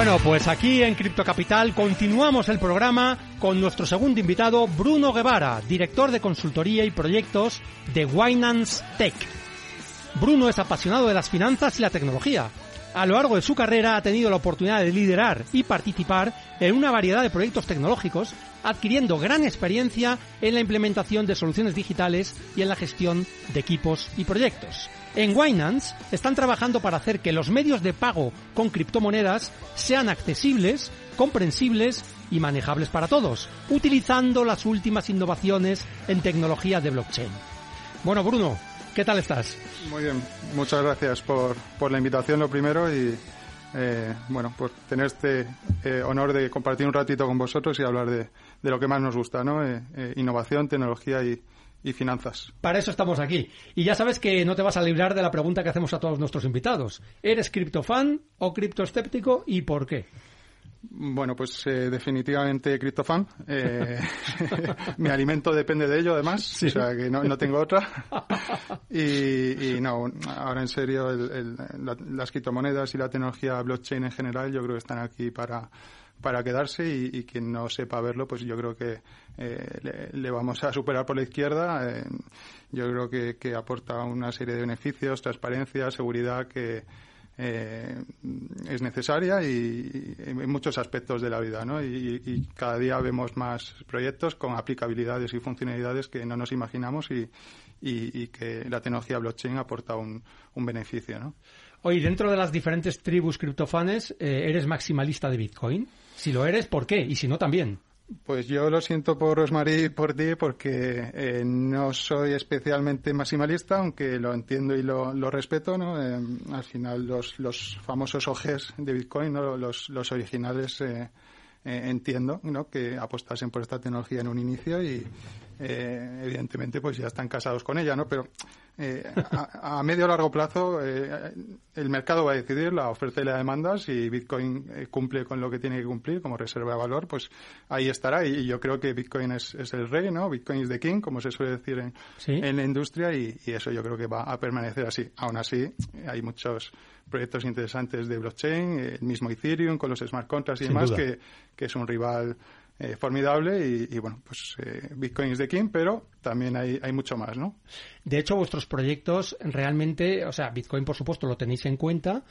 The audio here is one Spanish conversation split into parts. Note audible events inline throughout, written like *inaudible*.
Bueno, pues aquí en Cripto Capital continuamos el programa con nuestro segundo invitado, Bruno Guevara, director de consultoría y proyectos de Winance Tech. Bruno es apasionado de las finanzas y la tecnología. A lo largo de su carrera ha tenido la oportunidad de liderar y participar en una variedad de proyectos tecnológicos, adquiriendo gran experiencia en la implementación de soluciones digitales y en la gestión de equipos y proyectos. En Winance están trabajando para hacer que los medios de pago con criptomonedas sean accesibles, comprensibles y manejables para todos, utilizando las últimas innovaciones en tecnología de blockchain. Bueno, Bruno, ¿qué tal estás? Muy bien, muchas gracias por, por la invitación, lo primero, y eh, bueno, por tener este eh, honor de compartir un ratito con vosotros y hablar de, de lo que más nos gusta, ¿no? Eh, eh, innovación, tecnología y, y finanzas. Para eso estamos aquí. Y ya sabes que no te vas a librar de la pregunta que hacemos a todos nuestros invitados. ¿Eres criptofan o criptoescéptico y por qué? Bueno, pues eh, definitivamente criptofan. Eh, *laughs* mi alimento depende de ello, además. O sea, que no, no tengo otra. *laughs* Y, y, no, ahora en serio, el, el, la, las criptomonedas y la tecnología blockchain en general, yo creo que están aquí para para quedarse y, y, quien no sepa verlo, pues yo creo que eh, le, vamos a superar por la izquierda. Eh, yo creo que, aporta una serie de beneficios, transparencia, seguridad que eh, es necesaria y, en muchos aspectos de la vida, ¿no? Y, y, cada día vemos más proyectos con aplicabilidades y funcionalidades que no nos imaginamos y, que la tecnología blockchain aporta un, un beneficio, ¿no? Oye, dentro de las diferentes tribus criptofanes, eh, ¿eres maximalista de Bitcoin? Si lo eres, ¿por qué? Y si no, también. Pues yo lo siento por Rosmarie y por ti porque eh, no soy especialmente maximalista, aunque lo entiendo y lo, lo respeto, ¿no? Eh, al final los, los famosos OGs de Bitcoin, ¿no? los, los originales, eh, eh, entiendo, ¿no? Que apostasen por esta tecnología en un inicio y eh, evidentemente pues ya están casados con ella, ¿no? Pero eh, a, a, medio o largo plazo eh, el mercado va a decidir la oferta y la demanda. Si Bitcoin eh, cumple con lo que tiene que cumplir como reserva de valor, pues ahí estará. Y, y yo creo que Bitcoin es, es, el rey, ¿no? Bitcoin es the king, como se suele decir en, ¿Sí? en la industria, y, y, eso yo creo que va a permanecer así. Aún así, hay muchos proyectos interesantes de blockchain, el mismo Ethereum con los smart contracts y Sin demás, que, que es un rival eh, formidable y, bueno, pues eh, Bitcoin es de king, pero también hay, hay mucho más, ¿no? De hecho, vuestros proyectos realmente, o sea, Bitcoin por supuesto lo tenéis en cuenta,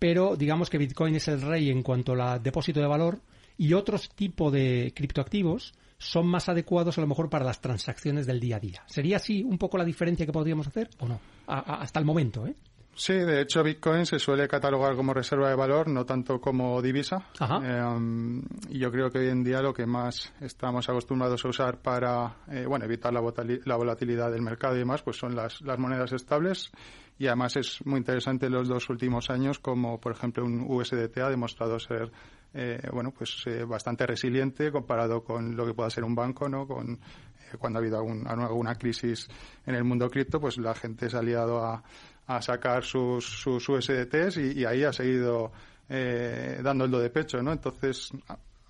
pero digamos que Bitcoin es el rey en cuanto al depósito de valor y otros tipos de criptoactivos son más adecuados a lo mejor para las transacciones del día a día. ¿Sería así un poco la diferencia que podríamos hacer o no? A, a, hasta el momento, ¿eh? Sí, de hecho Bitcoin se suele catalogar como reserva de valor, no tanto como divisa. Eh, y yo creo que hoy en día lo que más estamos acostumbrados a usar para eh, bueno evitar la, la, volatilidad del mercado y demás, pues son las, las monedas estables. Y además es muy interesante los dos últimos años, como por ejemplo un USDT ha demostrado ser eh, bueno pues eh, bastante resiliente comparado con lo que pueda ser un banco, ¿no? Con eh, cuando ha habido algún, alguna crisis en el mundo cripto, pues la gente se ha liado a a sacar sus, sus USDTs y, ahí ha seguido eh, dando el do de pecho, ¿no? Entonces,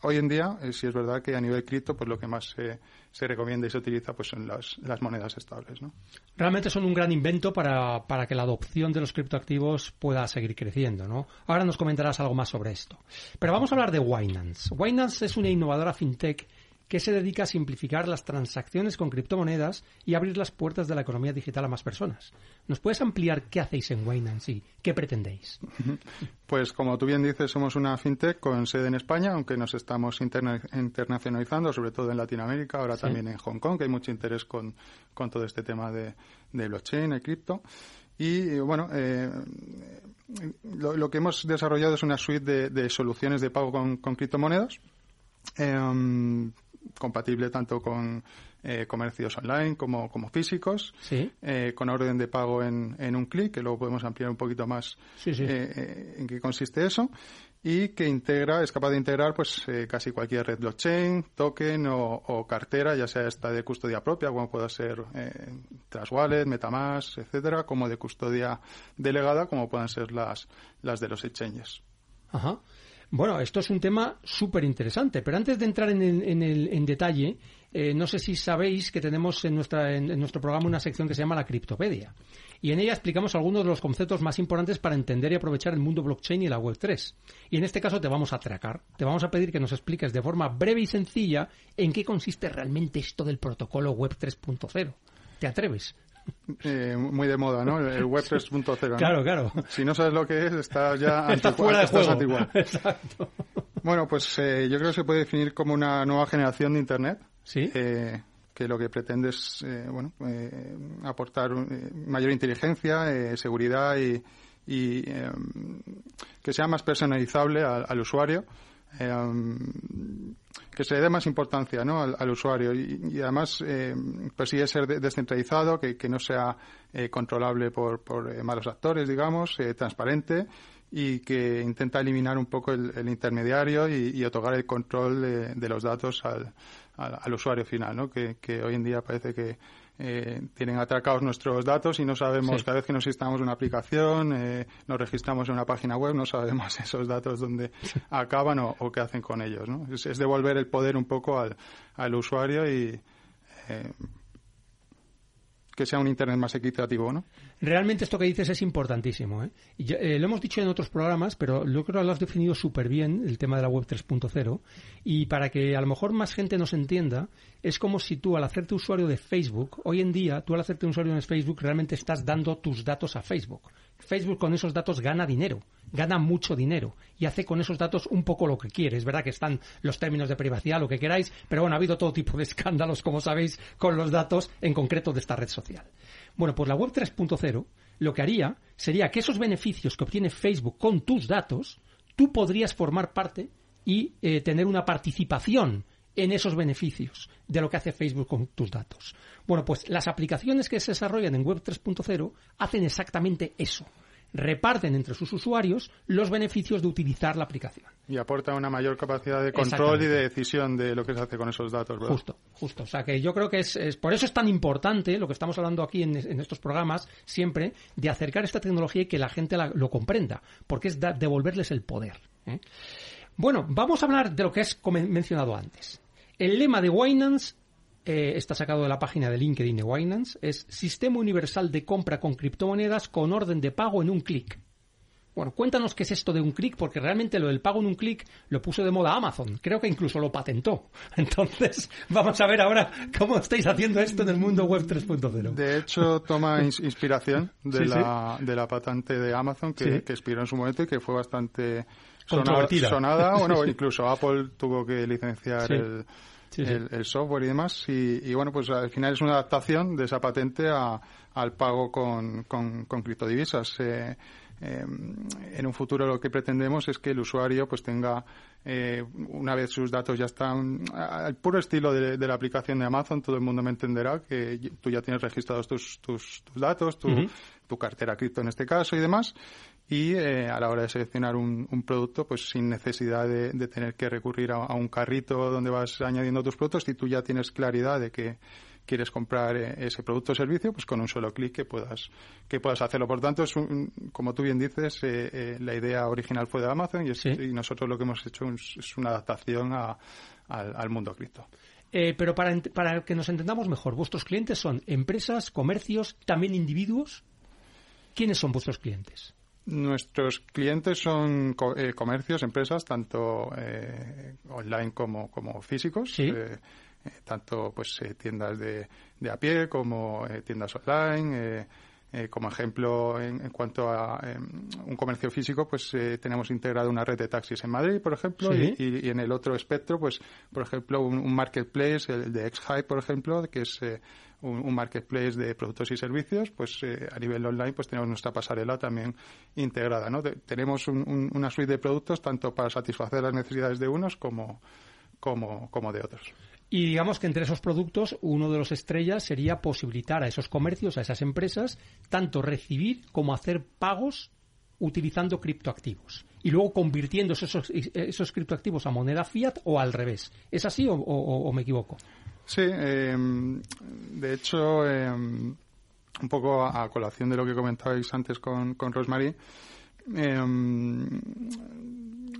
hoy en día, eh, sí es verdad que a nivel cripto, pues lo que más se, se recomienda y se utiliza pues son las, las, monedas estables, ¿no? Realmente son un gran invento para, para que la adopción de los criptoactivos pueda seguir creciendo, ¿no? Ahora nos comentarás algo más sobre esto. Pero vamos a hablar de Winance. Winance es una innovadora fintech que se dedica a simplificar las transacciones con criptomonedas y abrir las puertas de la economía digital a más personas. ¿Nos puedes ampliar qué hacéis en Winance y qué pretendéis? Pues como tú bien dices, somos una fintech con sede en España, aunque nos estamos internacionalizando, sobre todo en Latinoamérica, ahora también en Hong Kong, que hay mucho interés con, todo este tema de, blockchain y cripto. Y bueno, eh, lo, que hemos desarrollado es una suite de, soluciones de pago con, criptomonedas, em, compatible tanto con eh, comercios online como, como físicos, eh, con orden de pago en, en un clic, que luego podemos ampliar un poquito más eh, en qué consiste eso, y que integra, es capaz de integrar pues casi cualquier red blockchain, token o, cartera, ya sea esta de custodia propia, como pueda ser eh, Wallet, Metamask, etcétera, como de custodia delegada, como puedan ser las, las de los exchanges. Ajá. Bueno, esto es un tema súper interesante, pero antes de entrar en, el, en detalle, eh, no sé si sabéis que tenemos en, nuestra, en, nuestro programa una sección que se llama la Criptopedia. Y en ella explicamos algunos de los conceptos más importantes para entender y aprovechar el mundo blockchain y la Web3. Y en este caso te vamos a atracar. Te vamos a pedir que nos expliques de forma breve y sencilla en qué consiste realmente esto del protocolo Web 3.0. ¿Te atreves? *laughs* Eh, muy de moda, ¿no? El web 3.0. Claro, claro. Si no sabes lo que es, estás ya *laughs* Está fuera de juego. *laughs* Exacto. Bueno, pues eh, yo creo que se puede definir como una nueva generación de Internet. Sí. Eh, que lo que pretende es, bueno, aportar mayor inteligencia, seguridad y, y que sea más personalizable al usuario Em, que se le dé más importancia ¿no? al, usuario y, además eh, persigue ser descentralizado, que, no sea eh, controlable por, eh, malos actores, digamos, eh, transparente y que intenta eliminar un poco el, intermediario y, otorgar el control de, los datos al, al, usuario final, ¿no? que hoy en día parece que eh, tienen atracados nuestros datos y no sabemos, cada vez que nos instalamos una aplicación, eh, nos registramos en una página web, no sabemos *laughs* esos datos dónde acaban o, qué hacen con ellos. ¿no? Es, devolver el poder un poco al, al usuario y eh, que sea un Internet más equitativo, ¿no? Realmente esto que dices es importantísimo. ¿eh? ¿eh? lo hemos dicho en otros programas, pero yo creo que lo has definido súper bien, el tema de la web 3.0. Y para que a lo mejor más gente nos entienda, es como si tú al hacerte usuario de Facebook, hoy en día, tú al hacerte usuario de Facebook realmente estás dando tus datos a Facebook. Facebook con esos datos gana dinero, gana mucho dinero y hace con esos datos un poco lo que quiere. Es verdad que están los términos de privacidad, lo que queráis, pero bueno, ha habido todo tipo de *laughs* escándalos, como sabéis, con los datos en concreto de esta red social. Bueno, pues la web 3.0 lo que haría sería que esos beneficios que obtiene Facebook con tus datos, tú podrías formar parte y eh, tener una participación en esos beneficios de lo que hace Facebook con tus datos. Bueno, pues las aplicaciones que se desarrollan en Web 3.0 hacen exactamente eso. Reparten entre sus usuarios los beneficios de utilizar la aplicación. Y aporta una mayor capacidad de control y de decisión de lo que se hace con esos datos, ¿verdad? Justo, justo. O sea que yo creo que es, por eso es tan importante lo que estamos hablando aquí en, estos programas siempre de acercar esta tecnología y que la gente lo comprenda, porque es devolverles el poder. ¿eh? Bueno, vamos a hablar de lo que has mencionado antes. El lema de Winans eh, está sacado de la página de LinkedIn de Winans, es Sistema Universal de Compra con Criptomonedas con orden de pago en un clic. Bueno, cuéntanos qué es esto de un clic, porque realmente lo del pago en un clic lo puso de moda Amazon. Creo que incluso lo patentó. *laughs* Entonces, vamos a ver ahora cómo estáis haciendo esto en el mundo web 3.0. De hecho, toma *laughs* inspiración de, la, de la patente de Amazon que, que expiró en su momento y que fue bastante sonada. sonada. *laughs* Bueno, incluso Apple tuvo que licenciar el el, software y demás. Y, bueno, pues al final es una adaptación de esa patente al pago con, con, criptodivisas. Eh, eh, en un futuro lo que pretendemos es que el usuario pues tenga eh, una vez sus datos ya están al puro estilo de, la aplicación de Amazon todo el mundo me entenderá que tú ya tienes registrados tus, tus, datos tu, tu cartera cripto en este caso y demás y eh, a la hora de seleccionar un, producto, pues sin necesidad de, tener que recurrir a, un carrito donde vas añadiendo tus productos, si tú ya tienes claridad de que quieres comprar eh, ese producto o servicio, pues con un solo clic que puedas que puedas hacerlo. Por tanto, es como tú bien dices, eh, la idea original fue de Amazon y, nosotros lo que hemos hecho es, una adaptación al, mundo cripto. pero para, para que nos entendamos mejor, ¿vuestros clientes son empresas, comercios, también individuos? ¿Quiénes son vuestros clientes? Nuestros clientes son eh, comercios, empresas, tanto eh, online como, como físicos. Eh, tanto pues tiendas de, de, a pie como tiendas online. como ejemplo, en, cuanto a em, un comercio físico, pues tenemos integrado una red de taxis en Madrid, por ejemplo, y, y, en el otro espectro, pues, por ejemplo, un, un marketplace, el de XHype, por ejemplo, que es un, marketplace de productos y servicios, pues eh, a nivel online pues tenemos nuestra pasarela también integrada. ¿no? tenemos una suite de productos tanto para satisfacer las necesidades de unos como, como, como de otros. Y digamos que entre esos productos, uno de los estrellas sería posibilitar a esos comercios, a esas empresas, tanto recibir como hacer pagos utilizando criptoactivos y luego convirtiendo esos, esos criptoactivos a moneda fiat o al revés. ¿Es así o me equivoco? Sí, em, de hecho, em, un poco a, colación de lo que comentabais antes con, con Rosemary, em,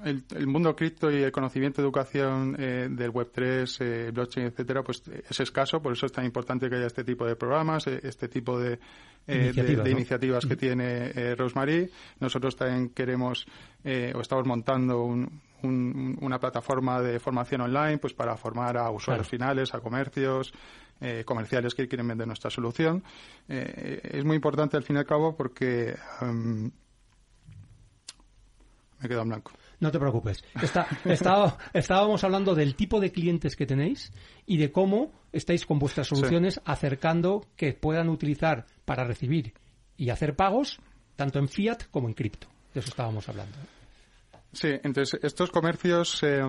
el, mundo cripto y el conocimiento de educación eh, del Web3, eh, blockchain, etcétera, pues es escaso, por eso es tan importante que haya este tipo de programas, eh, este tipo de, iniciativas, de, iniciativas que tiene Rosemary. Nosotros también queremos o estamos montando un, una plataforma de formación online pues para formar a usuarios finales, a comercios, eh, comerciales que quieren vender nuestra solución. Eh, es muy importante al fin y al cabo porque em, me he quedado en blanco. No te preocupes. estábamos hablando del tipo de clientes que tenéis y de cómo estáis con vuestras soluciones acercando que puedan utilizar para recibir y hacer pagos tanto en fiat como en cripto. De eso estábamos hablando. Sí, entonces estos comercios eh,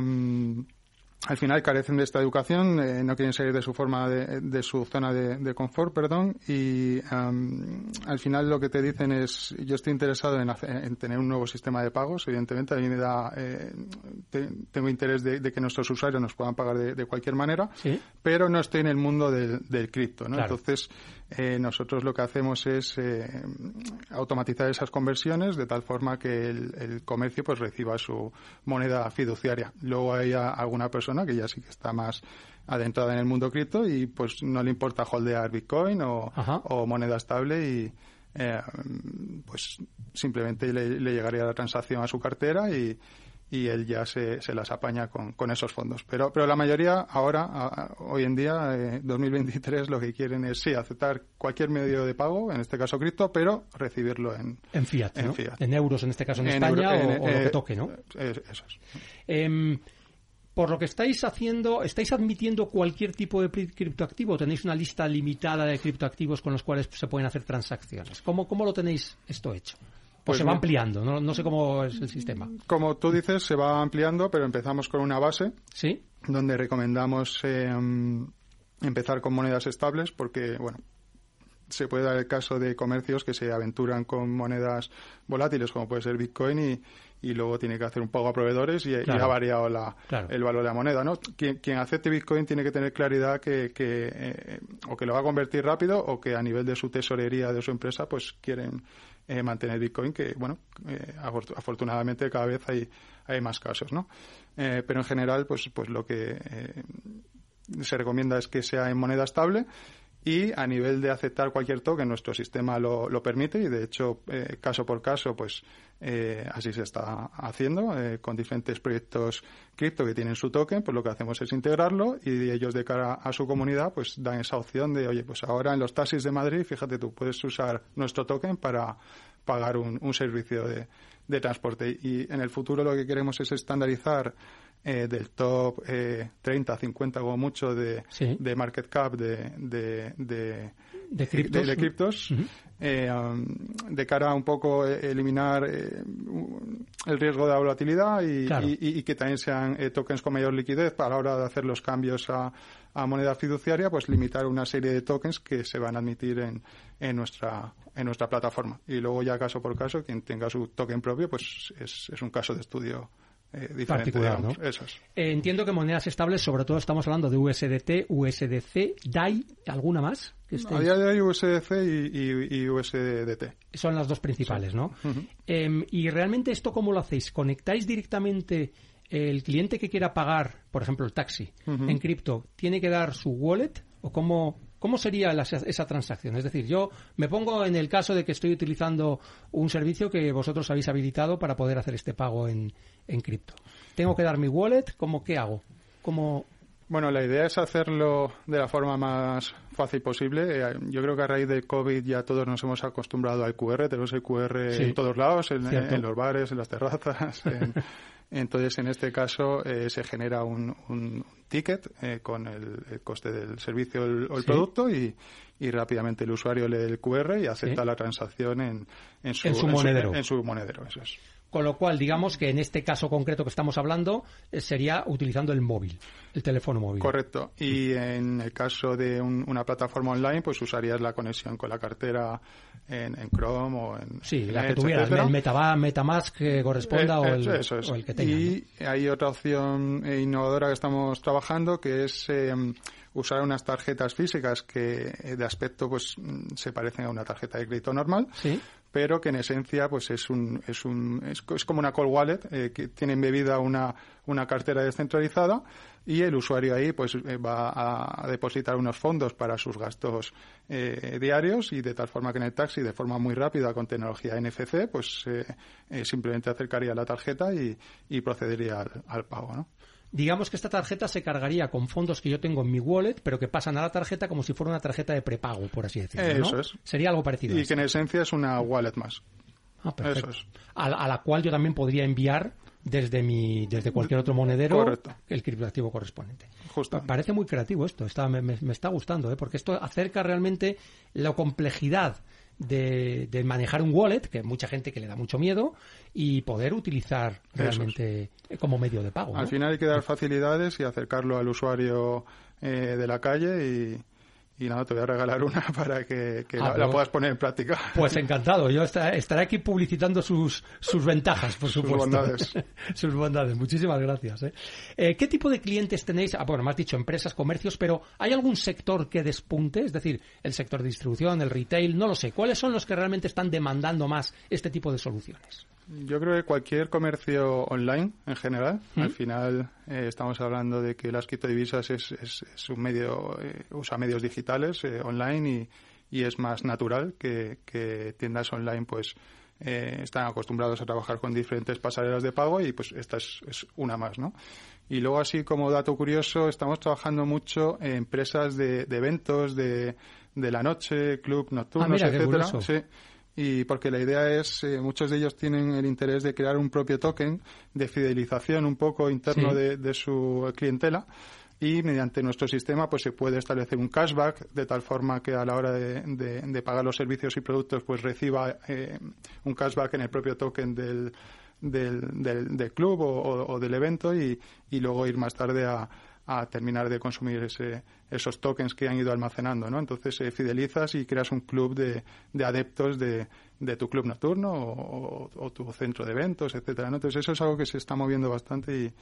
al final carecen de esta educación, eh, no quieren salir de su forma de, su zona de, confort, perdón, y al final lo que te dicen es, yo estoy interesado en, tener un nuevo sistema de pagos, evidentemente a mí me da, eh, tengo interés de, que nuestros usuarios nos puedan pagar de, cualquier manera, pero no estoy en el mundo del, cripto, ¿no? Entonces eh, nosotros lo que hacemos es eh, automatizar esas conversiones de tal forma que el, comercio pues reciba su moneda fiduciaria. Luego hay alguna persona que ya sí que está más adentrada en el mundo cripto y pues no le importa holdear Bitcoin o, moneda estable y eh, pues simplemente le, le llegaría la transacción a su cartera y, y él ya se, se las apaña con, con, esos fondos. Pero, pero la mayoría ahora, hoy en día, eh, 2023, lo que quieren es sí aceptar cualquier medio de pago, en este caso cripto, pero recibirlo en, en fiat, en, en euros, en este caso en, España, o, lo que eh, toque, ¿no? eso es. Em, por lo que estáis haciendo, ¿estáis admitiendo cualquier tipo de criptoactivo? ¿Tenéis una lista limitada de criptoactivos con los cuales se pueden hacer transacciones? ¿Cómo, cómo lo tenéis esto hecho? Pues se va ampliando, no, sé cómo es el sistema. Como tú dices, se va ampliando, pero empezamos con una base. Sí. Donde recomendamos eh, empezar con monedas estables porque, bueno, se puede dar el caso de comercios que se aventuran con monedas volátiles como puede ser Bitcoin y, y luego tiene que hacer un pago a proveedores y, ha variado la, el valor de la moneda. ¿no? Quien, quien, acepte Bitcoin tiene que tener claridad que, que eh, o que lo va a convertir rápido o que a nivel de su tesorería de su empresa pues quieren eh, mantener Bitcoin, que bueno, eh, afortunadamente cada vez hay, hay más casos, ¿no? Eh, pero en general, pues, pues lo que se recomienda es que sea en moneda estable y a nivel de aceptar cualquier token nuestro sistema lo, lo permite y de hecho caso por caso pues así se está haciendo con diferentes proyectos cripto que tienen su token pues lo que hacemos es integrarlo y ellos de cara a su comunidad pues dan esa opción de oye pues ahora en los taxis de Madrid fíjate tú puedes usar nuestro token para pagar un, un servicio de, de transporte y en el futuro lo que queremos es estandarizar eh, del top eh, 30, 50 como mucho de, de market cap de, de, de, de criptos, de, criptos. Eh, um, de cara a un poco eh, eliminar eh, el riesgo de volatilidad y, y, y, que también sean eh, tokens con mayor liquidez para la hora de hacer los cambios a, a moneda fiduciaria, pues limitar una serie de tokens que se van a admitir en, en nuestra en nuestra plataforma. Y luego ya caso por caso, quien tenga su token propio, pues es, es un caso de estudio eh, particular, ¿no? Eso eh, entiendo que monedas estables, sobre todo estamos hablando de USDT, USDC, DAI, ¿alguna más? a día de hoy USDC y, USDT. Son las dos principales, ¿no? Em, y realmente esto cómo lo hacéis? ¿Conectáis directamente el cliente que quiera pagar, por ejemplo, el taxi en cripto, tiene que dar su wallet o cómo, ¿Cómo sería esa transacción? Es decir, yo me pongo en el caso de que estoy utilizando un servicio que vosotros habéis habilitado para poder hacer este pago en, en cripto. ¿Tengo que dar mi wallet? ¿Cómo qué hago? ¿Cómo, bueno, la idea es hacerlo de la forma más fácil posible. Eh, yo creo que a raíz de COVID ya todos nos hemos acostumbrado al QR. Tenemos el QR en todos lados, en, los bares, en las terrazas. *laughs* entonces, en este caso, eh, se genera un, ticket eh, con el, coste del servicio o el, producto y, rápidamente el usuario lee el QR y acepta la transacción en, en, su, monedero. en su monedero. Eso es. Con lo cual, digamos que en este caso concreto que estamos hablando eh, sería utilizando el móvil, el teléfono móvil. Correcto. Y en el caso de una plataforma online, pues usarías la conexión con la cartera en, Chrome o en. Sí, la que tuviera, el Metamask que corresponda o, el, que tenga. Y hay otra opción innovadora que estamos trabajando que es. Em, usar unas tarjetas físicas que de aspecto pues se parecen a una tarjeta de crédito normal, ¿Sí? pero que en esencia pues es un es un es, como una call wallet eh, que tiene embebida una una cartera descentralizada y el usuario ahí pues eh, va a, depositar unos fondos para sus gastos eh, diarios y de tal forma que en el taxi de forma muy rápida con tecnología NFC pues simplemente acercaría la tarjeta y, y procedería al, al pago ¿no? Digamos que esta tarjeta se cargaría con fondos que yo tengo en mi wallet, pero que pasan a la tarjeta como si fuera una tarjeta de prepago, por así decirlo. Eso es. Sería algo parecido. Y que en esencia es una wallet más. Ah, perfecto. Eso es. A, la cual yo también podría enviar desde mi desde cualquier otro monedero el criptoactivo correspondiente. Justo. Parece muy creativo esto, está, me, me, está gustando, ¿eh? porque esto acerca realmente la complejidad de, manejar un wallet, que hay mucha gente que le da mucho miedo, y poder utilizar realmente como medio de pago. Al final hay que dar facilidades y acercarlo al usuario eh, de la calle y, y nada, te voy a regalar una *laughs* para que, ah, la, puedas poner en práctica. Pues encantado, yo estaré aquí publicitando sus, sus ventajas, por supuesto. Sus bondades. *laughs* sus bondades, muchísimas gracias. ¿eh? ¿eh? qué tipo de clientes tenéis? Ah, bueno, me has dicho empresas, comercios, pero ¿hay algún sector que despunte? Es decir, el sector de distribución, el retail, no lo sé. ¿Cuáles son los que realmente están demandando más este tipo de soluciones? Yo creo que cualquier comercio online en general, al final eh, estamos hablando de que las criptodivisas es, es, un medio, eh, usa medios digitales eh, online y, y, es más natural que, que tiendas online pues están acostumbrados a trabajar con diferentes pasarelas de pago y pues esta es, es, una más, ¿no? Y luego así como dato curioso, estamos trabajando mucho en empresas de, de eventos de, de la noche, club nocturnos, ah, etcétera. Sí y porque la idea es, eh, muchos de ellos tienen el interés de crear un propio token de fidelización un poco interno de, su clientela y mediante nuestro sistema pues se puede establecer un cashback de tal forma que a la hora de, pagar los servicios y productos pues reciba eh, un cashback en el propio token del, del, del, club o, del evento y, y luego ir más tarde a, a terminar de consumir ese, esos tokens que han ido almacenando, ¿no? Entonces eh, fidelizas y creas un club de, de adeptos de, de, tu club nocturno o, tu centro de eventos, etcétera, ¿no? Entonces eso es algo que se está moviendo bastante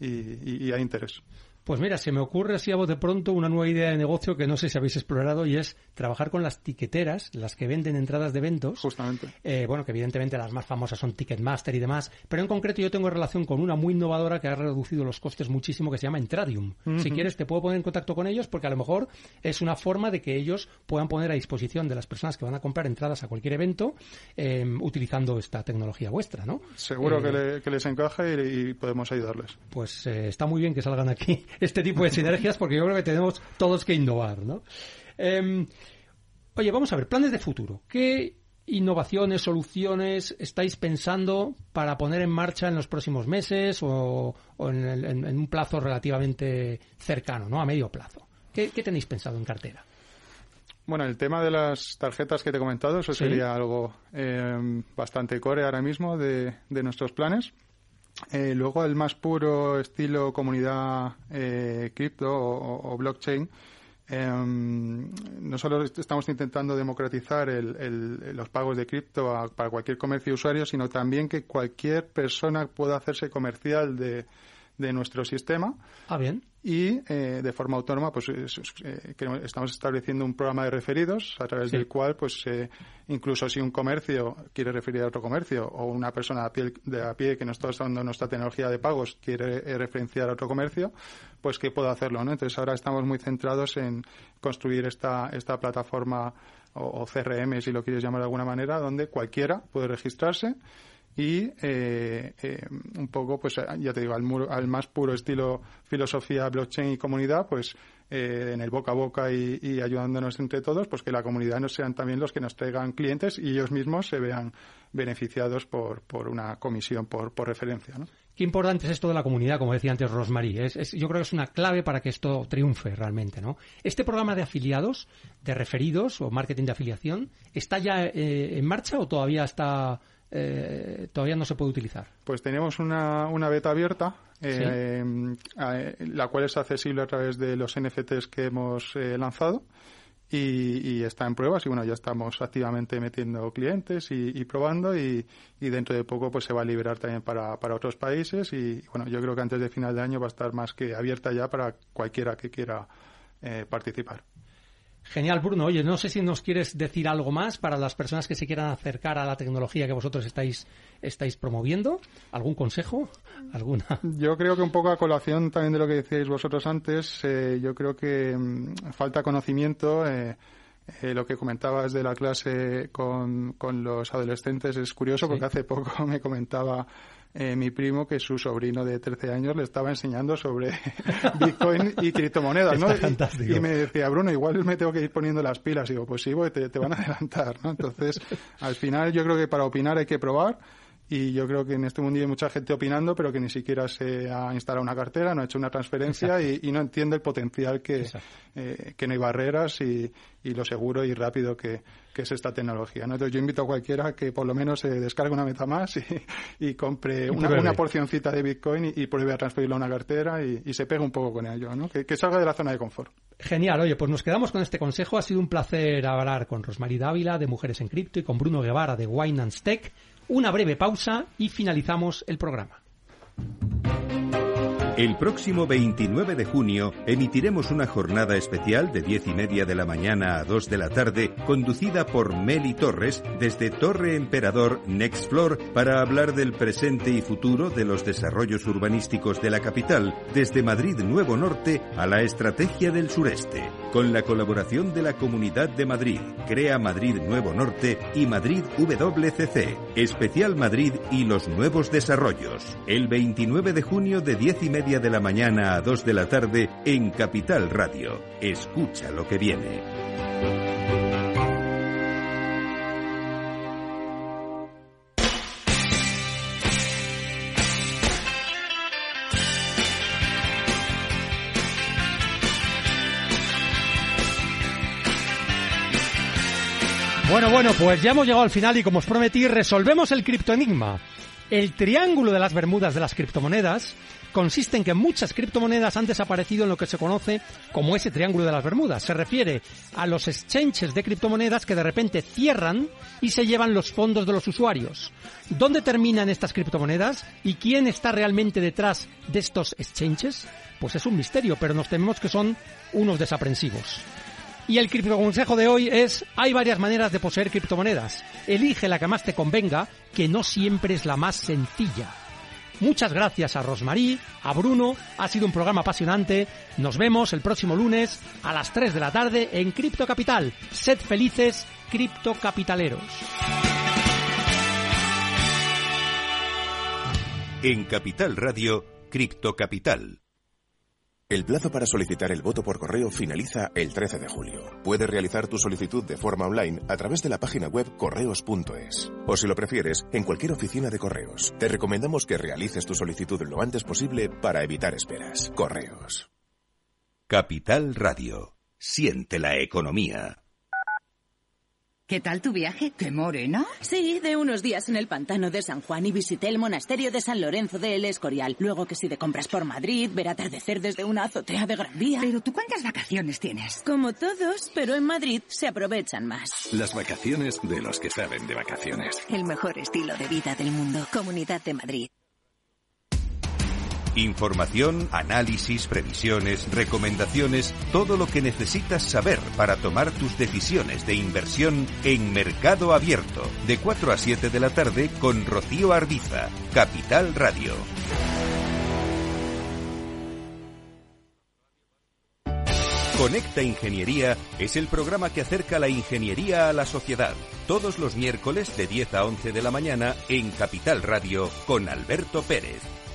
y, y, y hay interés. Pues mira, se me ocurre así a vos de pronto una nueva idea de negocio que no sé si habéis explorado y es trabajar con las tiqueteras, las que venden entradas de eventos. Justamente. Eh, bueno, que evidentemente las más famosas son Ticketmaster y demás, pero en concreto yo tengo relación con una muy innovadora que ha reducido los costes muchísimo que se llama Entradium. Si quieres te puedo poner en contacto con ellos porque a lo mejor es una forma de que ellos puedan poner a disposición de las personas que van a comprar entradas a cualquier evento eh, utilizando esta tecnología vuestra, ¿no? Seguro que, eh, les encaja y, podemos ayudarles. Pues está muy bien que salgan aquí este tipo de sinergias porque yo creo que tenemos todos que innovar, ¿no? Em, oye, vamos a ver, planes de futuro. ¿Qué innovaciones, soluciones estáis pensando para poner en marcha en los próximos meses o, en, un plazo relativamente cercano, ¿no? A medio plazo. ¿Qué, tenéis pensado en cartera? Bueno, el tema de las tarjetas que te he comentado, eso sería algo em, bastante core ahora mismo de nuestros planes. Eh, luego el más puro estilo comunidad eh, cripto o, blockchain, em, no solo estamos intentando democratizar los pagos de cripto para cualquier comercio y usuario, sino también que cualquier persona pueda hacerse comercial de, de nuestro sistema. Ah, bien. Y eh, de forma autónoma, pues eh, estamos estableciendo un programa de referidos a través del cual, pues eh, incluso si un comercio quiere referir a otro comercio o una persona a pie, de a pie que no está usando nuestra tecnología de pagos quiere referenciar a otro comercio, pues que pueda hacerlo, ¿no? Entonces ahora estamos muy centrados en construir esta, esta plataforma o, o CRM, si lo quieres llamar de alguna manera, donde cualquiera puede registrarse y eh, eh, un poco, pues ya te digo, al, al, más puro estilo filosofía blockchain y comunidad, pues eh, en el boca a boca y, ayudándonos entre todos, pues que la comunidad no sean también los que nos traigan clientes y ellos mismos se vean beneficiados por, por una comisión por, por referencia. Qué importante es esto de la comunidad, como decía antes Rosmarie. Es, yo creo que es una clave para que esto triunfe realmente, ¿no? Este programa de afiliados, de referidos o marketing de afiliación, ¿está ya en marcha o todavía está eh, todavía no se puede utilizar. Pues tenemos una, una beta abierta, eh, la cual es accesible a través de los NFTs que hemos eh, lanzado. Y, está en pruebas y bueno ya estamos activamente metiendo clientes y, probando y, dentro de poco pues se va a liberar también para, para otros países y bueno yo creo que antes de final de año va a estar más que abierta ya para cualquiera que quiera participar. Genial, Bruno. Oye, no sé si nos quieres decir algo más para las personas que se quieran acercar a la tecnología que vosotros estáis, estáis promoviendo. ¿Algún consejo? ¿Alguna? Yo creo que un poco a colación también de lo que decíais vosotros antes, eh, yo creo que mm, falta conocimiento. Eh, eh, lo que comentabas de la clase con, con los adolescentes es curioso porque hace poco *laughs* me comentaba eh, mi primo que su sobrino de 13 años le estaba enseñando sobre *laughs* Bitcoin y criptomonedas, ¿no? Y, me decía, Bruno, igual me tengo que ir poniendo las pilas. Y digo, pues sí, te, te van a *laughs* adelantar, ¿no? Entonces, al final yo creo que para opinar hay que probar y yo creo que en este mundo hay mucha gente opinando, pero que ni siquiera se ha instalado una cartera, no ha hecho una transferencia y, no entiende el potencial que, eh, que no hay barreras y, y, lo seguro y rápido que, que es esta tecnología. ¿no? Entonces yo invito a cualquiera que por lo menos se descargue una meta más y, y compre una, una, porcioncita de Bitcoin y, pruebe a transferirlo a una cartera y, se pegue un poco con ello, ¿no? que, que salga de la zona de confort. Genial, oye, pues nos quedamos con este consejo. Ha sido un placer hablar con Rosmarie Dávila de Mujeres en Cripto y con Bruno Guevara de Winance Tech una breve pausa y finalizamos el programa. El próximo 29 de junio emitiremos una jornada especial de 10 y media de la mañana a 2 de la tarde, conducida por Meli Torres desde Torre Emperador Next Floor para hablar del presente y futuro de los desarrollos urbanísticos de la capital, desde Madrid Nuevo Norte a la estrategia del sureste, con la colaboración de la Comunidad de Madrid, Crea Madrid Nuevo Norte y Madrid WCC, Especial Madrid y los nuevos desarrollos. El 29 de junio de 10 y media de la mañana a 2 de la tarde en Capital Radio. Escucha lo que viene. Bueno, bueno, pues ya hemos llegado al final y como os prometí, resolvemos el criptoenigma. El triángulo de las Bermudas de las criptomonedas consiste en que muchas criptomonedas han desaparecido en lo que se conoce como ese triángulo de las Bermudas. Se refiere a los exchanges de criptomonedas que de repente cierran y se llevan los fondos de los usuarios. ¿Dónde terminan estas criptomonedas y quién está realmente detrás de estos exchanges? Pues es un misterio, pero nos tememos que son unos desaprensivos. Y el criptoconsejo de hoy es, hay varias maneras de poseer criptomonedas. Elige la que más te convenga, que no siempre es la más sencilla. Muchas gracias a Rosmarí, a Bruno, ha sido un programa apasionante. Nos vemos el próximo lunes a las 3 de la tarde en Cripto Capital. Sed felices, criptocapitaleros. En Capital Radio, Cripto Capital. El plazo para solicitar el voto por correo finaliza el 13 de julio. Puedes realizar tu solicitud de forma online a través de la página web correos.es. O si lo prefieres, en cualquier oficina de correos. Te recomendamos que realices tu solicitud lo antes posible para evitar esperas. Correos. Capital Radio. Siente la economía. ¿Qué tal tu viaje? ¿Qué morena? Sí, de unos días en el pantano de San Juan y visité el monasterio de San Lorenzo de El Escorial. Luego que si de compras por Madrid, ver atardecer desde una azotea de Gran Vía. Pero tú cuántas vacaciones tienes? Como todos, pero en Madrid se aprovechan más. Las vacaciones de los que saben de vacaciones. El mejor estilo de vida del mundo. Comunidad de Madrid. Información, análisis, previsiones, recomendaciones, todo lo que necesitas saber para tomar tus decisiones de inversión en Mercado Abierto, de 4 a 7 de la tarde con Rocío Arbiza, Capital Radio. Conecta Ingeniería es el programa que acerca la ingeniería a la sociedad. Todos los miércoles de 10 a 11 de la mañana en Capital Radio con Alberto Pérez.